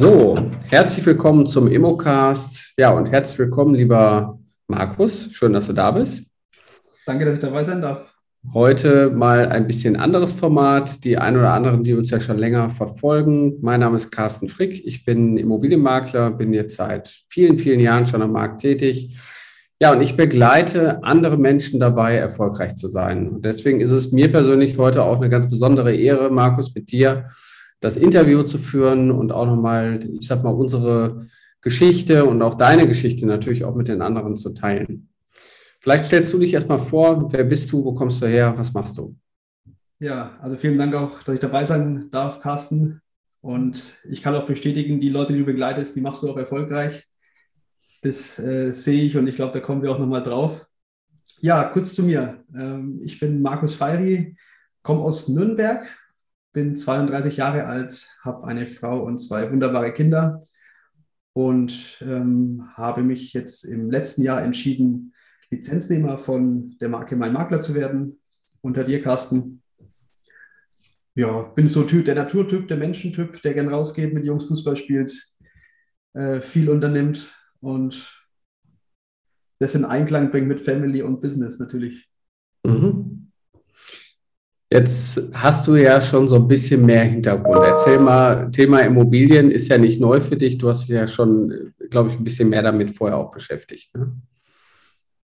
So, herzlich willkommen zum Immocast. Ja, und herzlich willkommen, lieber Markus. Schön, dass du da bist. Danke, dass ich dabei sein darf. Heute mal ein bisschen anderes Format. Die ein oder anderen, die uns ja schon länger verfolgen. Mein Name ist Carsten Frick. Ich bin Immobilienmakler, bin jetzt seit vielen, vielen Jahren schon am Markt tätig. Ja, und ich begleite andere Menschen dabei, erfolgreich zu sein. Und deswegen ist es mir persönlich heute auch eine ganz besondere Ehre, Markus, mit dir das Interview zu führen und auch nochmal, ich sag mal, unsere Geschichte und auch deine Geschichte natürlich auch mit den anderen zu teilen. Vielleicht stellst du dich erstmal vor, wer bist du, wo kommst du her, was machst du? Ja, also vielen Dank auch, dass ich dabei sein darf, Carsten. Und ich kann auch bestätigen, die Leute, die du begleitest, die machst du auch erfolgreich. Das äh, sehe ich und ich glaube, da kommen wir auch nochmal drauf. Ja, kurz zu mir. Ähm, ich bin Markus Feiry, komme aus Nürnberg, bin 32 Jahre alt, habe eine Frau und zwei wunderbare Kinder und ähm, habe mich jetzt im letzten Jahr entschieden, Lizenznehmer von der Marke Mein Makler zu werden, unter dir, Carsten. Ja, bin so typ, der Naturtyp, der Menschentyp, der gern rausgeht, mit Jungs Fußball spielt, äh, viel unternimmt und das in Einklang bringt mit Family und Business natürlich. Mhm. Jetzt hast du ja schon so ein bisschen mehr Hintergrund. Erzähl mal, Thema Immobilien ist ja nicht neu für dich. Du hast dich ja schon, glaube ich, ein bisschen mehr damit vorher auch beschäftigt. Ne?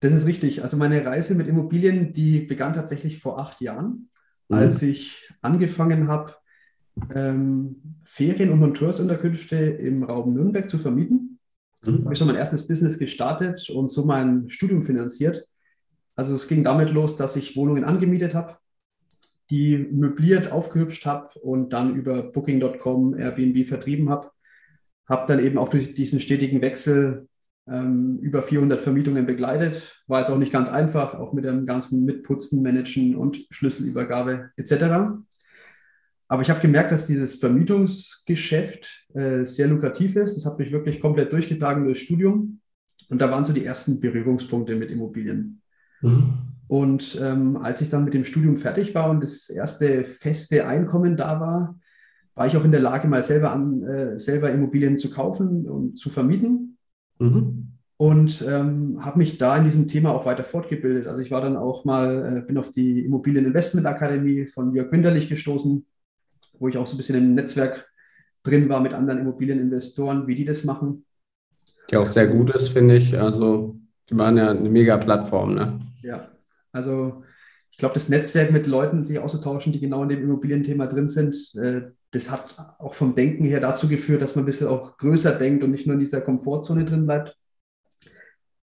Das ist richtig. Also meine Reise mit Immobilien, die begann tatsächlich vor acht Jahren, mhm. als ich angefangen habe, ähm, Ferien- und Monteursunterkünfte im Raum Nürnberg zu vermieten. Mhm. habe ich schon mein erstes Business gestartet und so mein Studium finanziert. Also es ging damit los, dass ich Wohnungen angemietet habe die möbliert aufgehübscht habe und dann über Booking.com, Airbnb vertrieben habe. Habe dann eben auch durch diesen stetigen Wechsel ähm, über 400 Vermietungen begleitet. War jetzt auch nicht ganz einfach, auch mit dem ganzen Mitputzen, Managen und Schlüsselübergabe etc. Aber ich habe gemerkt, dass dieses Vermietungsgeschäft äh, sehr lukrativ ist. Das hat mich wirklich komplett durchgetragen durchs Studium. Und da waren so die ersten Berührungspunkte mit Immobilien. Mhm. Und ähm, als ich dann mit dem Studium fertig war und das erste feste Einkommen da war, war ich auch in der Lage, mal selber an äh, selber Immobilien zu kaufen und zu vermieten. Mhm. Und ähm, habe mich da in diesem Thema auch weiter fortgebildet. Also ich war dann auch mal, äh, bin auf die Immobilieninvestmentakademie von Jörg Winterlich gestoßen, wo ich auch so ein bisschen im Netzwerk drin war mit anderen Immobilieninvestoren, wie die das machen. Die auch sehr gut ist, finde ich. Also die waren ja eine mega Plattform, ne? Ja, also ich glaube, das Netzwerk mit Leuten sich auszutauschen, die genau in dem Immobilienthema drin sind, äh, das hat auch vom Denken her dazu geführt, dass man ein bisschen auch größer denkt und nicht nur in dieser Komfortzone drin bleibt.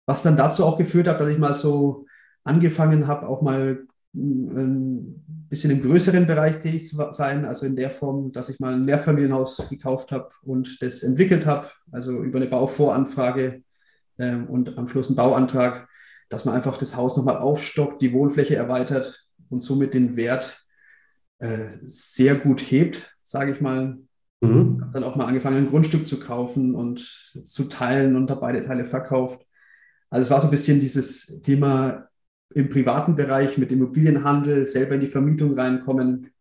Was dann dazu auch geführt hat, dass ich mal so angefangen habe, auch mal mm, ein bisschen im größeren Bereich tätig zu sein, also in der Form, dass ich mal ein Mehrfamilienhaus gekauft habe und das entwickelt habe, also über eine Bauvoranfrage ähm, und am Schluss einen Bauantrag dass man einfach das Haus nochmal aufstockt, die Wohnfläche erweitert und somit den Wert äh, sehr gut hebt, sage ich mal. Mhm. Habe dann auch mal angefangen, ein Grundstück zu kaufen und zu teilen und da beide Teile verkauft. Also es war so ein bisschen dieses Thema im privaten Bereich mit Immobilienhandel, selber in die Vermietung reinkommen.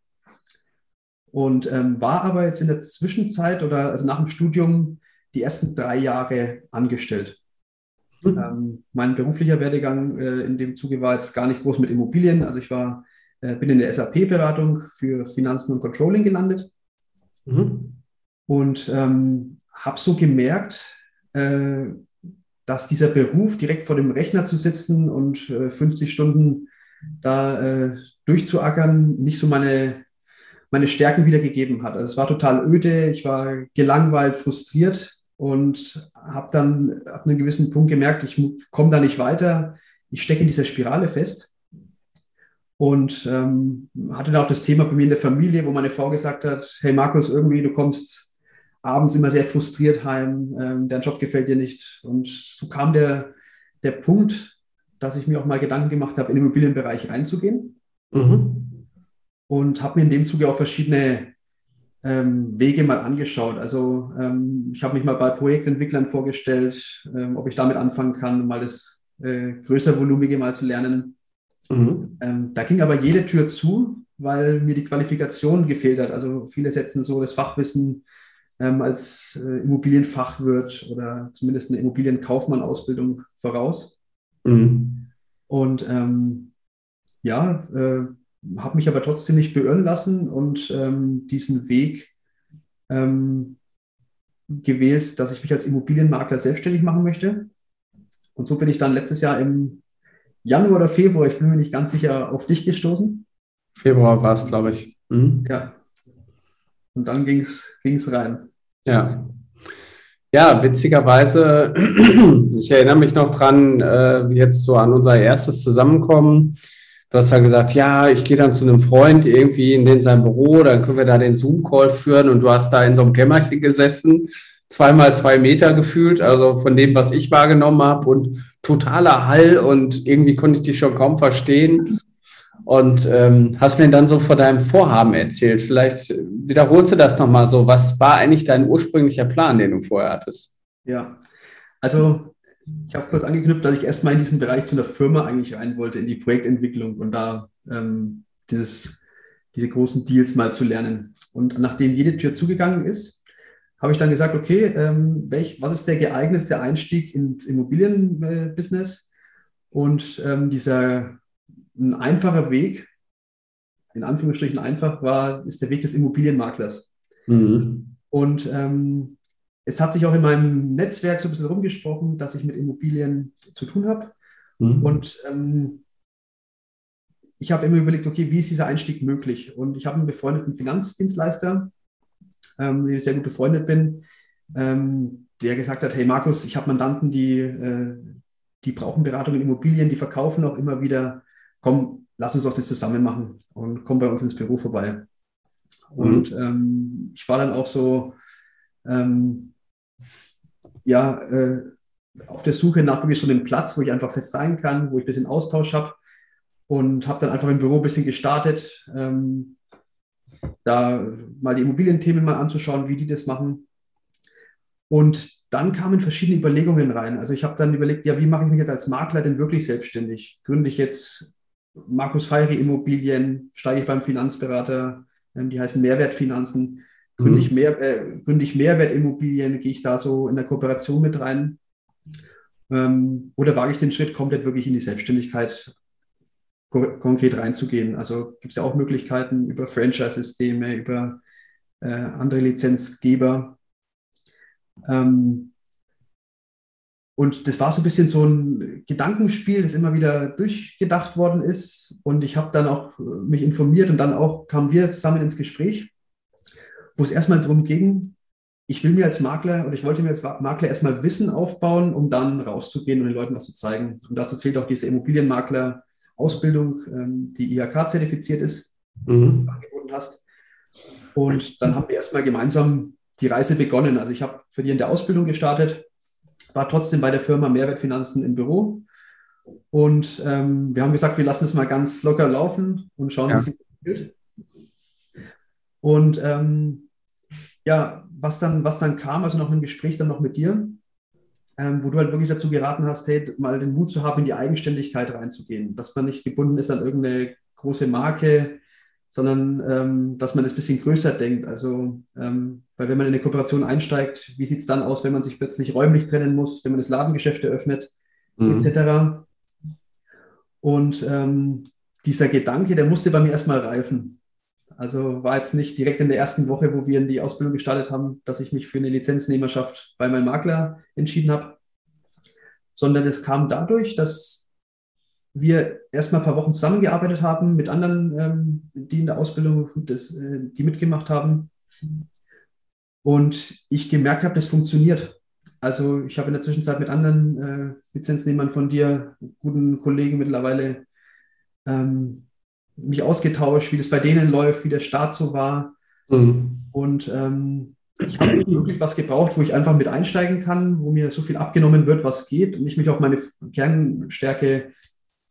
Und ähm, war aber jetzt in der Zwischenzeit oder also nach dem Studium die ersten drei Jahre angestellt. Mhm. Ähm, mein beruflicher Werdegang äh, in dem Zuge war jetzt gar nicht groß mit Immobilien. Also ich war, äh, bin in der SAP-Beratung für Finanzen und Controlling gelandet mhm. und ähm, habe so gemerkt, äh, dass dieser Beruf direkt vor dem Rechner zu sitzen und 50 äh, Stunden da äh, durchzuackern nicht so meine, meine Stärken wiedergegeben hat. Also es war total öde, ich war gelangweilt, frustriert und habe dann ab einem gewissen Punkt gemerkt, ich komme da nicht weiter, ich stecke in dieser Spirale fest. Und ähm, hatte da auch das Thema bei mir in der Familie, wo meine Frau gesagt hat, hey Markus, irgendwie, du kommst abends immer sehr frustriert heim, ähm, dein Job gefällt dir nicht. Und so kam der, der Punkt, dass ich mir auch mal Gedanken gemacht habe, in den Immobilienbereich reinzugehen. Mhm. Und habe mir in dem Zuge auch verschiedene ähm, Wege mal angeschaut. Also ähm, ich habe mich mal bei Projektentwicklern vorgestellt, ähm, ob ich damit anfangen kann, mal das äh, größer volumige mal zu lernen. Mhm. Ähm, da ging aber jede Tür zu, weil mir die Qualifikation gefehlt hat. Also viele setzen so das Fachwissen ähm, als äh, Immobilienfachwirt oder zumindest eine Immobilienkaufmann-Ausbildung voraus. Mhm. Und ähm, ja, äh, habe mich aber trotzdem nicht beirren lassen und ähm, diesen Weg ähm, gewählt, dass ich mich als Immobilienmakler selbstständig machen möchte. Und so bin ich dann letztes Jahr im Januar oder Februar, ich bin mir nicht ganz sicher, auf dich gestoßen. Februar war es, glaube ich. Mhm. Ja. Und dann ging es rein. Ja. Ja, witzigerweise, ich erinnere mich noch dran, äh, jetzt so an unser erstes Zusammenkommen. Du hast ja gesagt, ja, ich gehe dann zu einem Freund irgendwie in den sein Büro, dann können wir da den Zoom-Call führen und du hast da in so einem Kämmerchen gesessen, zweimal zwei Meter gefühlt, also von dem, was ich wahrgenommen habe und totaler Hall und irgendwie konnte ich dich schon kaum verstehen und ähm, hast mir dann so von deinem Vorhaben erzählt. Vielleicht wiederholst du das nochmal so. Was war eigentlich dein ursprünglicher Plan, den du vorher hattest? Ja, also ich habe kurz angeknüpft, dass ich erstmal in diesen Bereich zu einer Firma eigentlich rein wollte, in die Projektentwicklung und da ähm, dieses, diese großen Deals mal zu lernen. Und nachdem jede Tür zugegangen ist, habe ich dann gesagt, okay, ähm, welch, was ist der geeignetste Einstieg ins Immobilienbusiness? Und ähm, dieser ein einfacher Weg, in Anführungsstrichen einfach, war, ist der Weg des Immobilienmaklers. Mhm. Und ähm, es hat sich auch in meinem Netzwerk so ein bisschen rumgesprochen, dass ich mit Immobilien zu tun habe. Mhm. Und ähm, ich habe immer überlegt, okay, wie ist dieser Einstieg möglich? Und ich habe einen befreundeten Finanzdienstleister, ähm, mit dem ich sehr gut befreundet bin, ähm, der gesagt hat, hey Markus, ich habe Mandanten, die, äh, die brauchen Beratung in Immobilien, die verkaufen auch immer wieder komm, lass uns doch das zusammen machen und komm bei uns ins Büro vorbei. Und mhm. ähm, ich war dann auch so, ähm, ja, äh, auf der Suche nach irgendwie so einem Platz, wo ich einfach fest sein kann, wo ich ein bisschen Austausch habe und habe dann einfach im Büro ein bisschen gestartet, ähm, da mal die Immobilienthemen mal anzuschauen, wie die das machen. Und dann kamen verschiedene Überlegungen rein. Also ich habe dann überlegt, ja, wie mache ich mich jetzt als Makler denn wirklich selbstständig? Gründe ich jetzt Markus Feiri Immobilien, steige ich beim Finanzberater, ähm, die heißen Mehrwertfinanzen. Gründe, mhm. ich mehr, äh, gründe ich Mehrwertimmobilien, gehe ich da so in der Kooperation mit rein? Ähm, oder wage ich den Schritt komplett wirklich in die Selbstständigkeit konkret reinzugehen? Also gibt es ja auch Möglichkeiten über Franchise-Systeme, über äh, andere Lizenzgeber. Ähm, und das war so ein bisschen so ein Gedankenspiel, das immer wieder durchgedacht worden ist. Und ich habe dann auch äh, mich informiert und dann auch kamen wir zusammen ins Gespräch, wo es erstmal darum ging, ich will mir als Makler oder ich wollte mir als Makler erstmal Wissen aufbauen, um dann rauszugehen und den Leuten was zu zeigen. Und dazu zählt auch diese Immobilienmakler-Ausbildung, ähm, die IHK zertifiziert ist, mhm. die du angeboten hast. Und dann haben wir erstmal gemeinsam die Reise begonnen. Also ich habe für die in der Ausbildung gestartet war trotzdem bei der Firma Mehrwertfinanzen im Büro. Und ähm, wir haben gesagt, wir lassen es mal ganz locker laufen und schauen, ja. wie es sich entwickelt. Und ähm, ja, was dann, was dann kam, also noch ein Gespräch dann noch mit dir, ähm, wo du halt wirklich dazu geraten hast, hey, mal den Mut zu haben, in die Eigenständigkeit reinzugehen, dass man nicht gebunden ist an irgendeine große Marke, sondern ähm, dass man das ein bisschen größer denkt. Also, ähm, weil wenn man in eine Kooperation einsteigt, wie sieht es dann aus, wenn man sich plötzlich räumlich trennen muss, wenn man das Ladengeschäft eröffnet, mhm. etc. Und ähm, dieser Gedanke, der musste bei mir erstmal reifen. Also war jetzt nicht direkt in der ersten Woche, wo wir in die Ausbildung gestartet haben, dass ich mich für eine Lizenznehmerschaft bei meinem Makler entschieden habe, sondern es kam dadurch, dass wir erstmal ein paar Wochen zusammengearbeitet haben mit anderen, ähm, die in der Ausbildung, das, äh, die mitgemacht haben. Und ich gemerkt habe, das funktioniert. Also ich habe in der Zwischenzeit mit anderen äh, Lizenznehmern von dir, guten Kollegen mittlerweile, ähm, mich ausgetauscht, wie das bei denen läuft, wie der Start so war. Mhm. Und ähm, ich habe wirklich was gebraucht, wo ich einfach mit einsteigen kann, wo mir so viel abgenommen wird, was geht und ich mich auf meine Kernstärke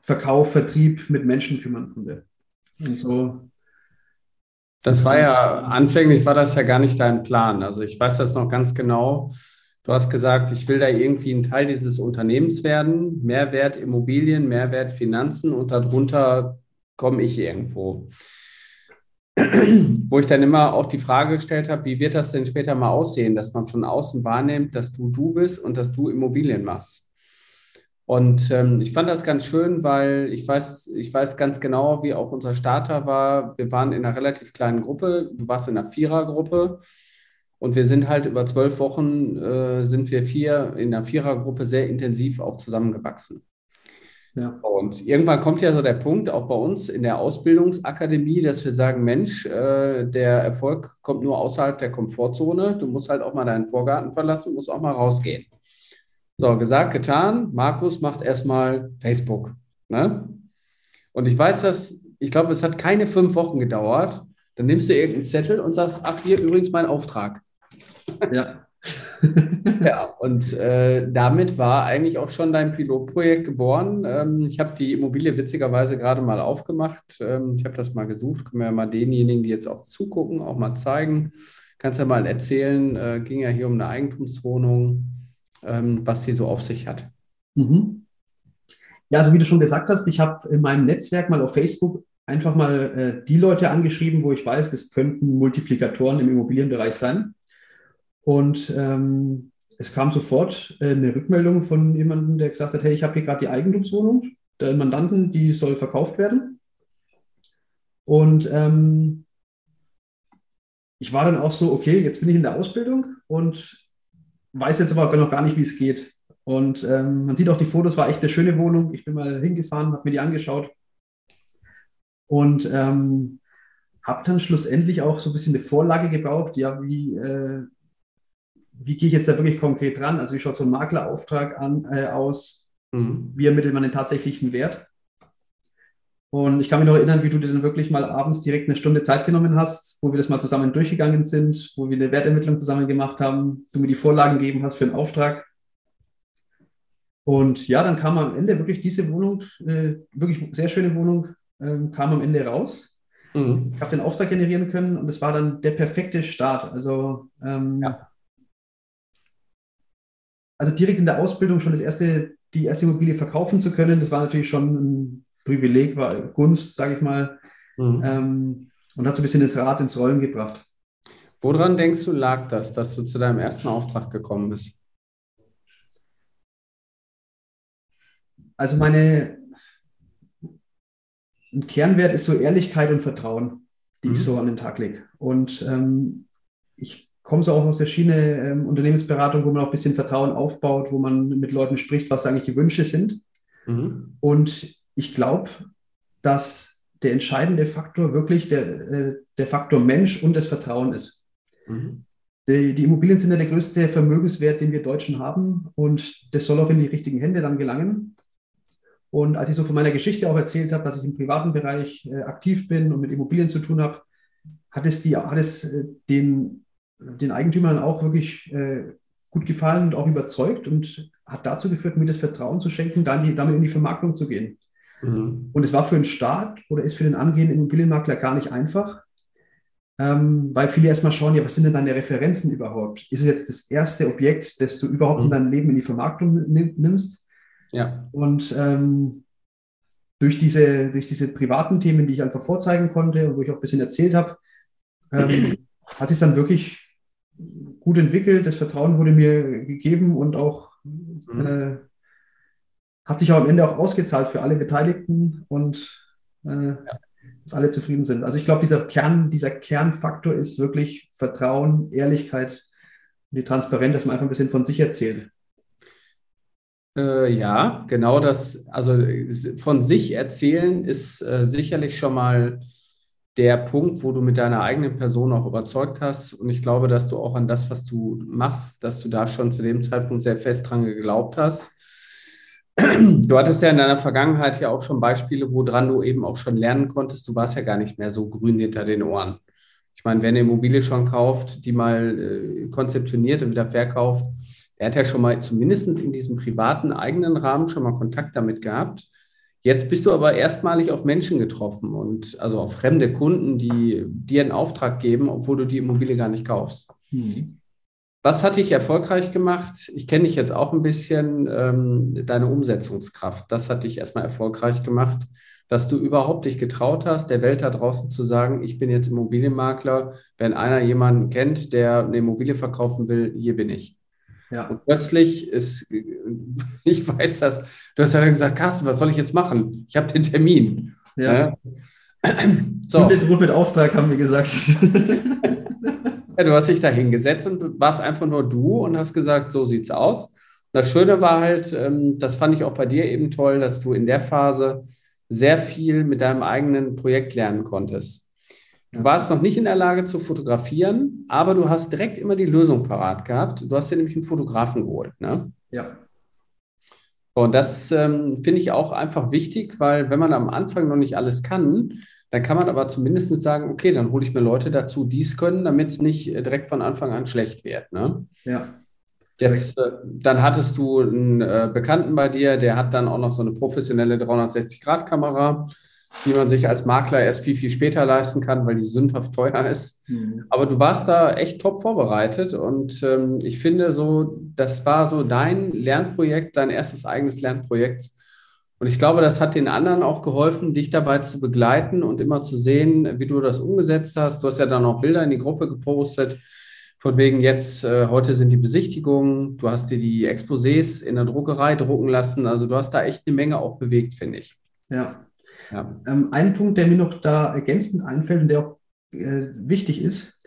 Verkauf, Vertrieb mit Menschen kümmern konnte. Und so. Das war ja, anfänglich war das ja gar nicht dein Plan. Also ich weiß das noch ganz genau. Du hast gesagt, ich will da irgendwie ein Teil dieses Unternehmens werden, Mehrwert Immobilien, Mehrwert Finanzen und darunter komme ich irgendwo. wo ich dann immer auch die Frage gestellt habe, wie wird das denn später mal aussehen, dass man von außen wahrnimmt, dass du du bist und dass du Immobilien machst. Und ähm, ich fand das ganz schön, weil ich weiß, ich weiß ganz genau, wie auch unser Starter war. Wir waren in einer relativ kleinen Gruppe. Du warst in einer Vierergruppe. Und wir sind halt über zwölf Wochen, äh, sind wir vier in einer Vierergruppe sehr intensiv auch zusammengewachsen. Ja. Und irgendwann kommt ja so der Punkt, auch bei uns in der Ausbildungsakademie, dass wir sagen, Mensch, äh, der Erfolg kommt nur außerhalb der Komfortzone. Du musst halt auch mal deinen Vorgarten verlassen, musst auch mal rausgehen. So, gesagt, getan. Markus macht erstmal Facebook. Ne? Und ich weiß, dass, ich glaube, es hat keine fünf Wochen gedauert. Dann nimmst du irgendeinen Zettel und sagst, ach, hier übrigens mein Auftrag. Ja. ja, und äh, damit war eigentlich auch schon dein Pilotprojekt geboren. Ähm, ich habe die Immobilie witzigerweise gerade mal aufgemacht. Ähm, ich habe das mal gesucht. Können wir ja mal denjenigen, die jetzt auch zugucken, auch mal zeigen. Kannst ja mal erzählen, äh, ging ja hier um eine Eigentumswohnung, ähm, was sie so auf sich hat. Mhm. Ja, also wie du schon gesagt hast, ich habe in meinem Netzwerk mal auf Facebook einfach mal äh, die Leute angeschrieben, wo ich weiß, das könnten Multiplikatoren im Immobilienbereich sein. Und ähm, es kam sofort äh, eine Rückmeldung von jemandem, der gesagt hat, hey, ich habe hier gerade die Eigentumswohnung der Mandanten, die soll verkauft werden. Und ähm, ich war dann auch so, okay, jetzt bin ich in der Ausbildung und weiß jetzt aber noch gar nicht, wie es geht. Und ähm, man sieht auch die Fotos, war echt eine schöne Wohnung. Ich bin mal hingefahren, habe mir die angeschaut und ähm, habe dann schlussendlich auch so ein bisschen eine Vorlage gebraucht, ja, wie, äh, wie gehe ich jetzt da wirklich konkret dran? Also wie schaut so ein Maklerauftrag an, äh, aus? Mhm. Wie ermittelt man den tatsächlichen Wert? Und ich kann mich noch erinnern, wie du dir dann wirklich mal abends direkt eine Stunde Zeit genommen hast, wo wir das mal zusammen durchgegangen sind, wo wir eine Wertermittlung zusammen gemacht haben, du mir die Vorlagen gegeben hast für einen Auftrag. Und ja, dann kam am Ende wirklich diese Wohnung, äh, wirklich sehr schöne Wohnung, äh, kam am Ende raus. Mhm. Ich habe den Auftrag generieren können und es war dann der perfekte Start. Also ähm, ja also direkt in der Ausbildung schon das erste, die erste Immobilie verkaufen zu können, das war natürlich schon ein Privileg, war Gunst, sage ich mal. Mhm. Ähm, und hat so ein bisschen das Rad ins Rollen gebracht. Woran denkst du, lag das, dass du zu deinem ersten Auftrag gekommen bist? Also meine, ein Kernwert ist so Ehrlichkeit und Vertrauen, die mhm. ich so an den Tag lege. Und ähm, ich komme so auch aus der Schiene ähm, Unternehmensberatung, wo man auch ein bisschen Vertrauen aufbaut, wo man mit Leuten spricht, was eigentlich die Wünsche sind. Mhm. Und ich glaube, dass der entscheidende Faktor wirklich der, äh, der Faktor Mensch und das Vertrauen ist. Mhm. Die, die, Immobilien sind ja der größte Vermögenswert, den wir Deutschen haben und das soll auch in die richtigen Hände dann gelangen. Und als ich so von meiner Geschichte auch erzählt habe, dass ich im privaten Bereich äh, aktiv bin und mit Immobilien zu tun habe, hat es, die, hat es äh, den den Eigentümern auch wirklich äh, gut gefallen und auch überzeugt und hat dazu geführt, mir das Vertrauen zu schenken, dann damit in die Vermarktung zu gehen. Mhm. Und es war für den Staat oder ist für den angehenden Immobilienmakler gar nicht einfach, ähm, weil viele erstmal schauen, ja, was sind denn deine Referenzen überhaupt? Ist es jetzt das erste Objekt, das du überhaupt mhm. in deinem Leben in die Vermarktung nimmst? Ja. Und ähm, durch, diese, durch diese privaten Themen, die ich einfach vorzeigen konnte und wo ich auch ein bisschen erzählt habe, ähm, hat sich dann wirklich gut entwickelt. Das Vertrauen wurde mir gegeben und auch mhm. äh, hat sich auch am Ende auch ausgezahlt für alle Beteiligten und äh, ja. dass alle zufrieden sind. Also ich glaube, dieser Kern, dieser Kernfaktor ist wirklich Vertrauen, Ehrlichkeit und die Transparenz, dass man einfach ein bisschen von sich erzählt. Äh, ja, genau das. Also von sich erzählen ist äh, sicherlich schon mal der Punkt, wo du mit deiner eigenen Person auch überzeugt hast. Und ich glaube, dass du auch an das, was du machst, dass du da schon zu dem Zeitpunkt sehr fest dran geglaubt hast. Du hattest ja in deiner Vergangenheit ja auch schon Beispiele, woran du eben auch schon lernen konntest. Du warst ja gar nicht mehr so grün hinter den Ohren. Ich meine, wer eine Immobilie schon kauft, die mal äh, konzeptioniert und wieder verkauft, der hat ja schon mal zumindest in diesem privaten eigenen Rahmen schon mal Kontakt damit gehabt. Jetzt bist du aber erstmalig auf Menschen getroffen und also auf fremde Kunden, die dir einen Auftrag geben, obwohl du die Immobilie gar nicht kaufst. Mhm. Was hat dich erfolgreich gemacht? Ich kenne dich jetzt auch ein bisschen, ähm, deine Umsetzungskraft. Das hat dich erstmal erfolgreich gemacht. dass du überhaupt dich getraut hast, der Welt da draußen zu sagen, ich bin jetzt Immobilienmakler. Wenn einer jemanden kennt, der eine Immobilie verkaufen will, hier bin ich. Ja. Und plötzlich ist, ich weiß das, du hast ja dann gesagt, Carsten, was soll ich jetzt machen? Ich habe den Termin. Ja. So. Und mit Auftrag haben wir gesagt. ja, du hast dich da hingesetzt und warst einfach nur du und hast gesagt, so sieht's aus. Und das Schöne war halt, ähm, das fand ich auch bei dir eben toll, dass du in der Phase sehr viel mit deinem eigenen Projekt lernen konntest. Du warst noch nicht in der Lage zu fotografieren, aber du hast direkt immer die Lösung parat gehabt. Du hast dir nämlich einen Fotografen geholt. Ne? Ja. Und das ähm, finde ich auch einfach wichtig, weil wenn man am Anfang noch nicht alles kann, dann kann man aber zumindest sagen, okay, dann hole ich mir Leute dazu, die es können, damit es nicht äh, direkt von Anfang an schlecht wird. Ne? Ja. Jetzt, äh, dann hattest du einen äh, Bekannten bei dir, der hat dann auch noch so eine professionelle 360-Grad-Kamera, die man sich als Makler erst viel, viel später leisten kann, weil die sündhaft teuer ist. Mhm. Aber du warst da echt top vorbereitet und ähm, ich finde so, das war so dein Lernprojekt, dein erstes eigenes Lernprojekt. Und ich glaube, das hat den anderen auch geholfen, dich dabei zu begleiten und immer zu sehen, wie du das umgesetzt hast. Du hast ja dann auch Bilder in die Gruppe gepostet von wegen jetzt, äh, heute sind die Besichtigungen, du hast dir die Exposés in der Druckerei drucken lassen. Also du hast da echt eine Menge auch bewegt, finde ich. Ja. Ähm, ein Punkt, der mir noch da ergänzend einfällt und der auch äh, wichtig ist,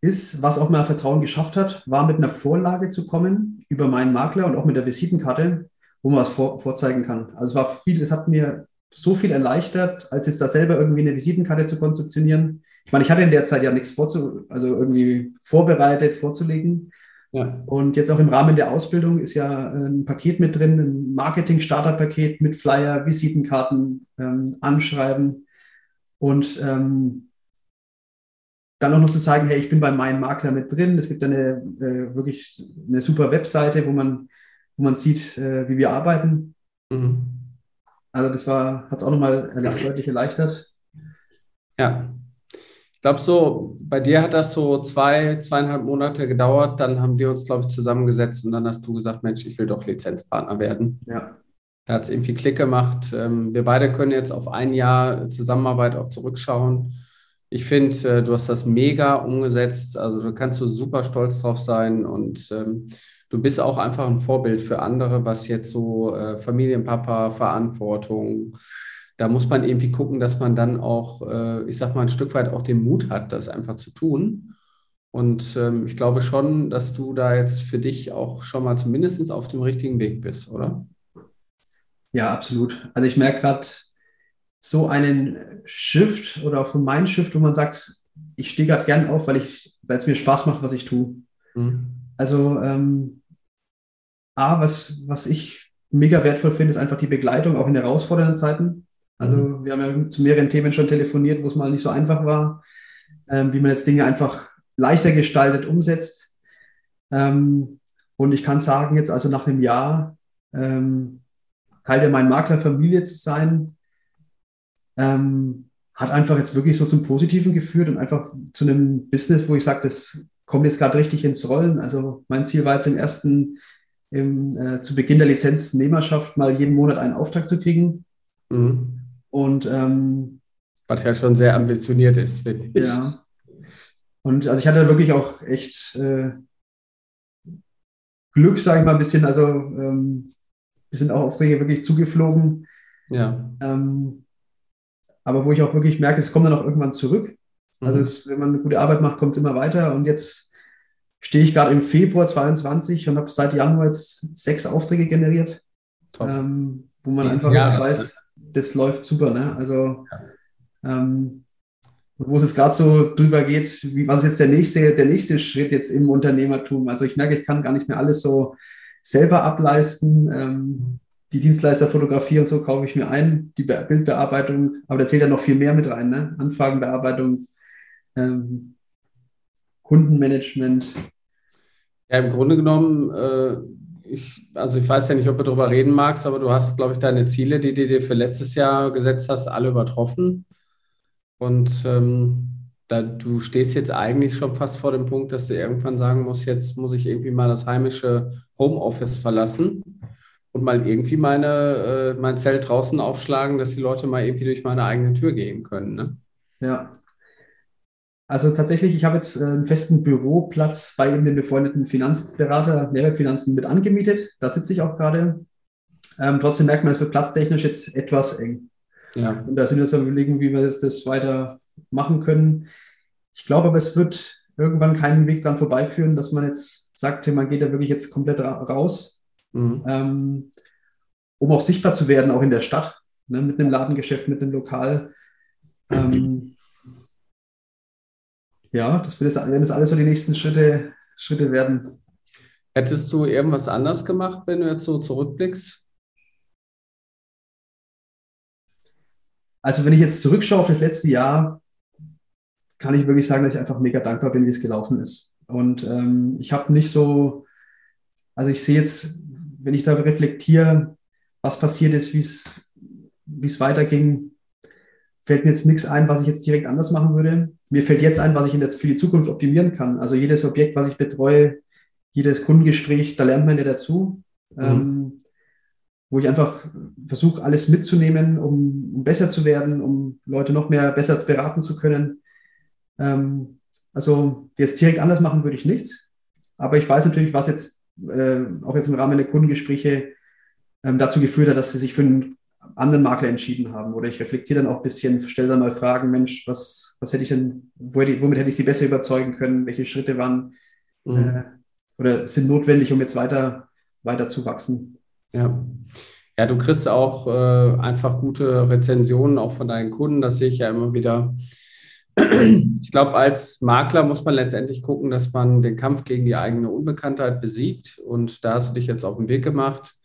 ist, was auch mal Vertrauen geschafft hat, war mit einer Vorlage zu kommen über meinen Makler und auch mit der Visitenkarte, wo man was vor, vorzeigen kann. Also es war viel, es hat mir so viel erleichtert, als jetzt da selber irgendwie eine Visitenkarte zu konzeptionieren ich meine, ich hatte in der Zeit ja nichts vorzu, also irgendwie vorbereitet, vorzulegen. Ja. Und jetzt auch im Rahmen der Ausbildung ist ja ein Paket mit drin, ein Marketing-Starter-Paket mit Flyer, Visitenkarten, ähm, Anschreiben und ähm, dann auch noch zu sagen, hey, ich bin bei meinem Makler mit drin. Es gibt eine äh, wirklich eine super Webseite, wo man, wo man sieht, äh, wie wir arbeiten. Mhm. Also das war, hat es auch nochmal deutlich erleichtert. Ja. Ich glaube, so bei dir hat das so zwei, zweieinhalb Monate gedauert. Dann haben wir uns, glaube ich, zusammengesetzt und dann hast du gesagt, Mensch, ich will doch Lizenzpartner werden. Ja. Da hat es irgendwie Klick gemacht. Ähm, wir beide können jetzt auf ein Jahr Zusammenarbeit auch zurückschauen. Ich finde, äh, du hast das mega umgesetzt. Also da kannst du super stolz drauf sein und ähm, du bist auch einfach ein Vorbild für andere, was jetzt so äh, Familienpapa, Verantwortung, da muss man irgendwie gucken, dass man dann auch, äh, ich sag mal, ein Stück weit auch den Mut hat, das einfach zu tun. Und ähm, ich glaube schon, dass du da jetzt für dich auch schon mal zumindest auf dem richtigen Weg bist, oder? Ja, absolut. Also ich merke gerade so einen Shift oder auch von meinem Shift, wo man sagt, ich stehe gerade gern auf, weil ich, weil es mir Spaß macht, was ich tue. Mhm. Also ähm, A, was, was ich mega wertvoll finde, ist einfach die Begleitung, auch in herausfordernden Zeiten. Also mhm. wir haben ja zu mehreren Themen schon telefoniert, wo es mal nicht so einfach war, ähm, wie man jetzt Dinge einfach leichter gestaltet, umsetzt. Ähm, und ich kann sagen, jetzt also nach einem Jahr ähm, Teil der meinen Maklerfamilie zu sein, ähm, hat einfach jetzt wirklich so zum Positiven geführt und einfach zu einem Business, wo ich sage, das kommt jetzt gerade richtig ins Rollen. Also mein Ziel war jetzt im ersten, im, äh, zu Beginn der Lizenznehmerschaft mal jeden Monat einen Auftrag zu kriegen. Mhm. Und ähm, was ja schon sehr ambitioniert ist, finde ich. Ja. Und also ich hatte wirklich auch echt äh, Glück, sage ich mal, ein bisschen. Also ähm, wir sind auch Aufträge wirklich zugeflogen. Ja. Ähm, aber wo ich auch wirklich merke, es kommt dann auch irgendwann zurück. Also mhm. es, wenn man eine gute Arbeit macht, kommt es immer weiter. Und jetzt stehe ich gerade im Februar 22 und habe seit Januar jetzt sechs Aufträge generiert, ähm, wo man Die einfach Jahre, jetzt weiß, das läuft super. Ne? Also, ähm, wo es jetzt gerade so drüber geht, wie, was ist jetzt der nächste, der nächste Schritt jetzt im Unternehmertum? Also ich merke, ich kann gar nicht mehr alles so selber ableisten. Ähm, die Dienstleister Fotografie und so kaufe ich mir ein, die Be Bildbearbeitung, aber da zählt ja noch viel mehr mit rein, ne? Anfragenbearbeitung, ähm, Kundenmanagement. Ja, im Grunde genommen äh, ich, also ich weiß ja nicht, ob du darüber reden magst, aber du hast, glaube ich, deine Ziele, die du dir für letztes Jahr gesetzt hast, alle übertroffen. Und ähm, da, du stehst jetzt eigentlich schon fast vor dem Punkt, dass du irgendwann sagen musst, jetzt muss ich irgendwie mal das heimische Homeoffice verlassen. und mal irgendwie meine, äh, mein Zelt draußen aufschlagen, dass die Leute mal irgendwie durch meine eigene Tür gehen können. Ne? Ja. Also tatsächlich, ich habe jetzt äh, einen festen Büroplatz bei eben dem befreundeten Finanzberater Mehrwertfinanzen mit angemietet. Da sitze ich auch gerade. Ähm, trotzdem merkt man, es wird platztechnisch jetzt etwas eng. Ja. Und da sind wir jetzt am überlegen, wie wir das, weiter machen können. Ich glaube aber, es wird irgendwann keinen Weg dran vorbeiführen, dass man jetzt sagt, man geht da wirklich jetzt komplett raus, mhm. ähm, um auch sichtbar zu werden, auch in der Stadt, ne, mit einem Ladengeschäft, mit einem Lokal. Ähm, ja, das wird jetzt, wenn das alles so die nächsten Schritte, Schritte werden. Hättest du irgendwas anders gemacht, wenn du jetzt so zurückblickst? Also wenn ich jetzt zurückschaue auf das letzte Jahr, kann ich wirklich sagen, dass ich einfach mega dankbar bin, wie es gelaufen ist. Und ähm, ich habe nicht so, also ich sehe jetzt, wenn ich da reflektiere, was passiert ist, wie es weiterging, fällt mir jetzt nichts ein, was ich jetzt direkt anders machen würde. Mir fällt jetzt ein, was ich jetzt für die Zukunft optimieren kann. Also jedes Objekt, was ich betreue, jedes Kundengespräch, da lernt man ja dazu. Mhm. Ähm, wo ich einfach versuche, alles mitzunehmen, um, um, besser zu werden, um Leute noch mehr besser beraten zu können. Ähm, also jetzt direkt anders machen würde ich nichts. Aber ich weiß natürlich, was jetzt äh, auch jetzt im Rahmen der Kundengespräche ähm, dazu geführt hat, dass sie sich für einen anderen Makler entschieden haben. Oder ich reflektiere dann auch ein bisschen, stelle dann mal Fragen, Mensch, was, was hätte ich denn, womit hätte ich sie besser überzeugen können? Welche Schritte waren mhm. äh, oder sind notwendig, um jetzt weiter, weiter zu wachsen? Ja. Ja, du kriegst auch äh, einfach gute Rezensionen auch von deinen Kunden. Das sehe ich ja immer wieder. Ich glaube, als Makler muss man letztendlich gucken, dass man den Kampf gegen die eigene Unbekanntheit besiegt. Und da hast du dich jetzt auf den Weg gemacht.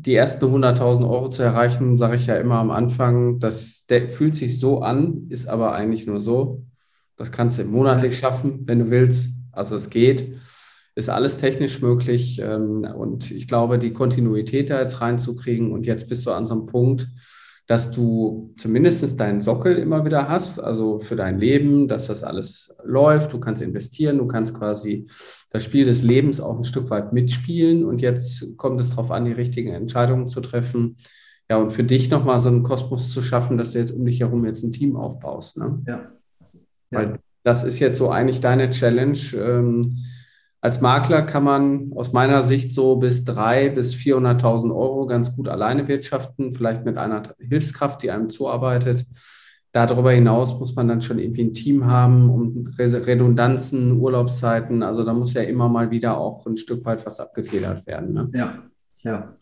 Die ersten 100.000 Euro zu erreichen, sage ich ja immer am Anfang, das fühlt sich so an, ist aber eigentlich nur so. Das kannst du monatlich schaffen, wenn du willst. Also es geht ist alles technisch möglich. Ähm, und ich glaube, die Kontinuität da jetzt reinzukriegen und jetzt bist du an so einem Punkt, dass du zumindest deinen Sockel immer wieder hast, also für dein Leben, dass das alles läuft, du kannst investieren, du kannst quasi das Spiel des Lebens auch ein Stück weit mitspielen und jetzt kommt es darauf an, die richtigen Entscheidungen zu treffen. Ja, und für dich nochmal so einen Kosmos zu schaffen, dass du jetzt um dich herum jetzt ein Team aufbaust. Ne? Ja. ja. Weil das ist jetzt so eigentlich deine Challenge. Ähm, als Makler kann man aus meiner Sicht so bis 300.000 bis 400.000 Euro ganz gut alleine wirtschaften, vielleicht mit einer Hilfskraft, die einem zuarbeitet. Darüber hinaus muss man dann schon irgendwie ein Team haben, um Redundanzen, Urlaubszeiten. Also da muss ja immer mal wieder auch ein Stück weit was abgefedert werden. Ne? Ja, ja.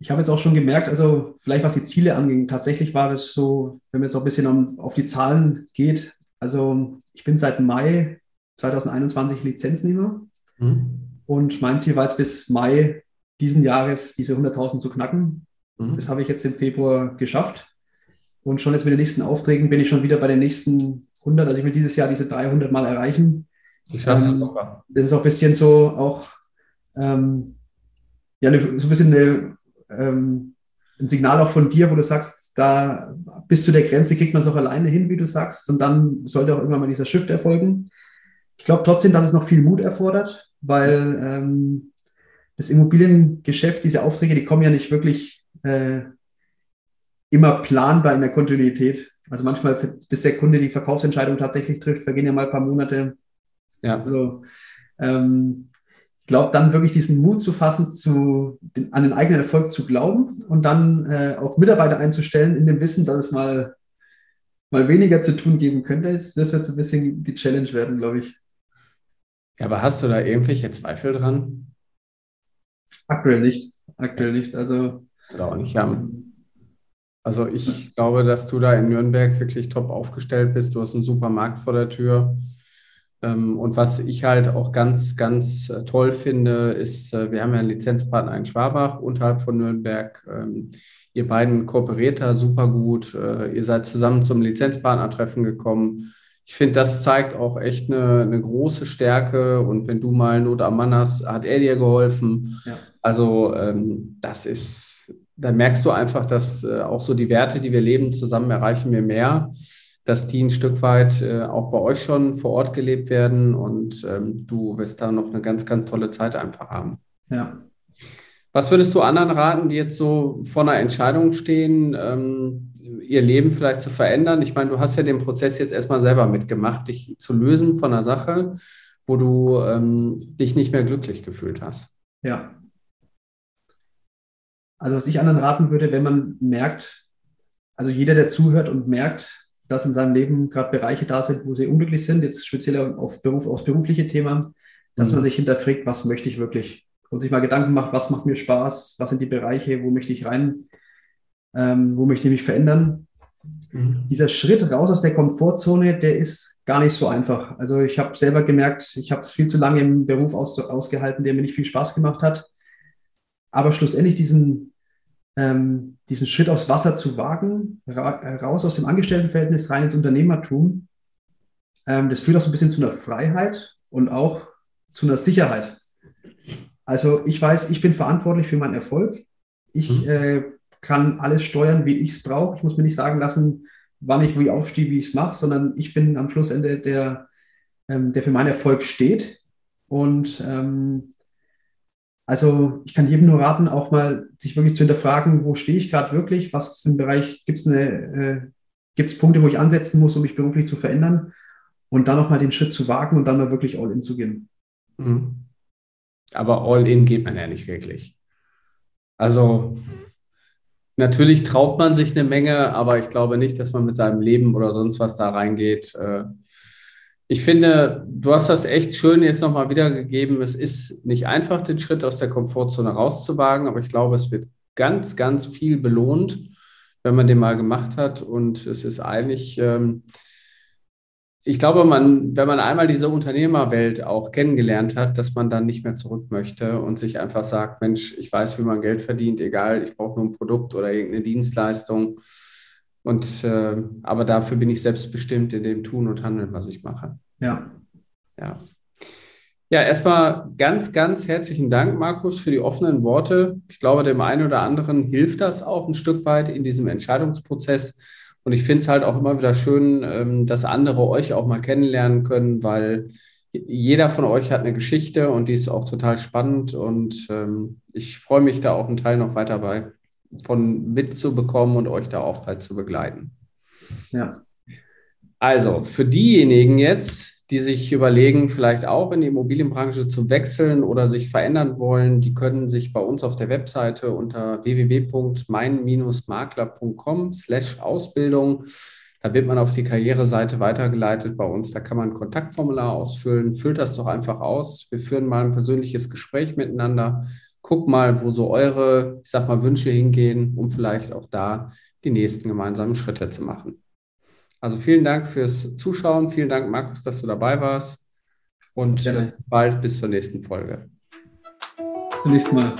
Ich habe jetzt auch schon gemerkt, also vielleicht was die Ziele anging, tatsächlich war das so, wenn man jetzt auch ein bisschen auf die Zahlen geht. Also ich bin seit Mai 2021 Lizenznehmer. Mhm. Und mein Ziel war jetzt bis Mai diesen Jahres diese 100.000 zu knacken. Mhm. Das habe ich jetzt im Februar geschafft. Und schon jetzt mit den nächsten Aufträgen bin ich schon wieder bei den nächsten 100. Also ich will dieses Jahr diese 300 mal erreichen. Das schaffst ähm, super. Das ist auch ein bisschen so auch ähm, ja, so ein bisschen eine, ähm, ein Signal auch von dir, wo du sagst, da bis zu der Grenze kriegt man es auch alleine hin, wie du sagst. Und dann sollte auch irgendwann mal dieser Shift erfolgen. Ich glaube trotzdem, dass es noch viel Mut erfordert, weil ähm, das Immobiliengeschäft, diese Aufträge, die kommen ja nicht wirklich äh, immer planbar in der Kontinuität. Also manchmal, bis der Kunde die Verkaufsentscheidung tatsächlich trifft, vergehen ja mal ein paar Monate. Ja. Also ähm, ich glaube, dann wirklich diesen Mut zu fassen, zu, den, an den eigenen Erfolg zu glauben und dann äh, auch Mitarbeiter einzustellen in dem Wissen, dass es mal, mal weniger zu tun geben könnte. Das wird so ein bisschen die Challenge werden, glaube ich. Ja, aber hast du da irgendwelche Zweifel dran? Aktuell nicht. Aktuell nicht. Also. Auch nicht haben. Also ich glaube, dass du da in Nürnberg wirklich top aufgestellt bist. Du hast einen super Markt vor der Tür. Ähm, und was ich halt auch ganz, ganz äh, toll finde, ist, äh, wir haben ja einen Lizenzpartner in Schwabach unterhalb von Nürnberg. Ähm, ihr beiden kooperiert da super gut. Äh, ihr seid zusammen zum Lizenzpartnertreffen gekommen ich finde, das zeigt auch echt eine, eine, große Stärke. Und wenn du mal Not am Mann hast, hat er dir geholfen. Ja. Also ähm, das ist, dann merkst du einfach, dass äh, auch so die Werte, die wir leben, zusammen erreichen wir mehr, dass die ein Stück weit äh, auch bei euch schon vor Ort gelebt werden und ähm, du wirst da noch eine ganz, ganz tolle Zeit einfach haben. Ja. Was würdest du anderen raten, die jetzt so vor einer Entscheidung stehen, ähm, ihr Leben vielleicht zu verändern? Ich meine, du hast ja den Prozess jetzt erstmal selber mitgemacht, dich zu lösen von einer Sache, wo du ähm, dich nicht mehr glücklich gefühlt hast. Ja. Also was ich anderen raten würde, wenn man merkt, also jeder, der zuhört und merkt, dass in seinem Leben gerade Bereiche da sind, wo sie unglücklich sind, jetzt speziell auf Beruf, aufs berufliche Thema, dass mhm. man sich hinterfragt, was möchte ich wirklich? Und sich mal Gedanken macht, was macht mir Spaß, was sind die Bereiche, wo möchte ich rein, ähm, wo möchte ich mich verändern. Mhm. Dieser Schritt raus aus der Komfortzone, der ist gar nicht so einfach. Also ich habe selber gemerkt, ich habe viel zu lange im Beruf aus, ausgehalten, der mir nicht viel Spaß gemacht hat. Aber schlussendlich diesen, ähm, diesen Schritt aufs Wasser zu wagen, ra raus aus dem Angestelltenverhältnis rein ins Unternehmertum, ähm, das führt auch so ein bisschen zu einer Freiheit und auch zu einer Sicherheit. Also ich weiß, ich bin verantwortlich für meinen Erfolg. Ich mhm. äh, kann alles steuern, wie ich es brauche. Ich muss mir nicht sagen lassen, wann ich wie aufstehe, wie ich es mache, sondern ich bin am Schlussende der, ähm, der für meinen Erfolg steht. Und ähm, also ich kann jedem nur raten, auch mal sich wirklich zu hinterfragen, wo stehe ich gerade wirklich, was ist im Bereich, gibt es äh, gibt's Punkte, wo ich ansetzen muss, um mich beruflich zu verändern und dann nochmal den Schritt zu wagen und dann mal wirklich all in zu gehen. Mhm. Aber all in geht man ja nicht wirklich. Also natürlich traut man sich eine Menge, aber ich glaube nicht, dass man mit seinem Leben oder sonst was da reingeht. Äh, ich finde, du hast das echt schön jetzt nochmal wiedergegeben. Es ist nicht einfach, den Schritt aus der Komfortzone rauszuwagen, aber ich glaube, es wird ganz, ganz viel belohnt, wenn man den mal gemacht hat. Und es ist eigentlich, ähm, ich glaube, man, wenn man einmal diese Unternehmerwelt auch kennengelernt hat, dass man dann nicht mehr zurück möchte und sich einfach sagt, Mensch, ich weiß, wie man Geld verdient, egal, ich brauche nur ein Produkt oder irgendeine Dienstleistung. Und äh, aber dafür bin ich selbstbestimmt in dem Tun und Handeln, was ich mache. Ja. Ja. Ja, erstmal ganz, ganz herzlichen Dank, Markus, für die offenen Worte. Ich glaube, dem einen oder anderen hilft das auch ein Stück weit in diesem Entscheidungsprozess und ich finde es halt auch immer wieder schön, ähm, dass andere euch auch mal kennenlernen können, weil jeder von euch hat eine Geschichte und die ist auch total spannend. Und ähm, ich freue mich da auch einen Teil noch weiter bei von mitzubekommen und euch da auch bald zu begleiten. Ja. Also, für diejenigen jetzt, die sich überlegen, vielleicht auch in die Immobilienbranche zu wechseln oder sich verändern wollen, die können sich bei uns auf der Webseite unter www.mein-makler.com slash Ausbildung, da wird man auf die Karriereseite weitergeleitet bei uns. Da kann man ein Kontaktformular ausfüllen. Füllt das doch einfach aus. Wir führen mal ein persönliches Gespräch miteinander. Guck mal, wo so eure, ich sag mal, Wünsche hingehen, um vielleicht auch da die nächsten gemeinsamen Schritte zu machen. Also vielen Dank fürs Zuschauen. Vielen Dank, Markus, dass du dabei warst. Und ja. bald bis zur nächsten Folge. Bis zum nächsten Mal.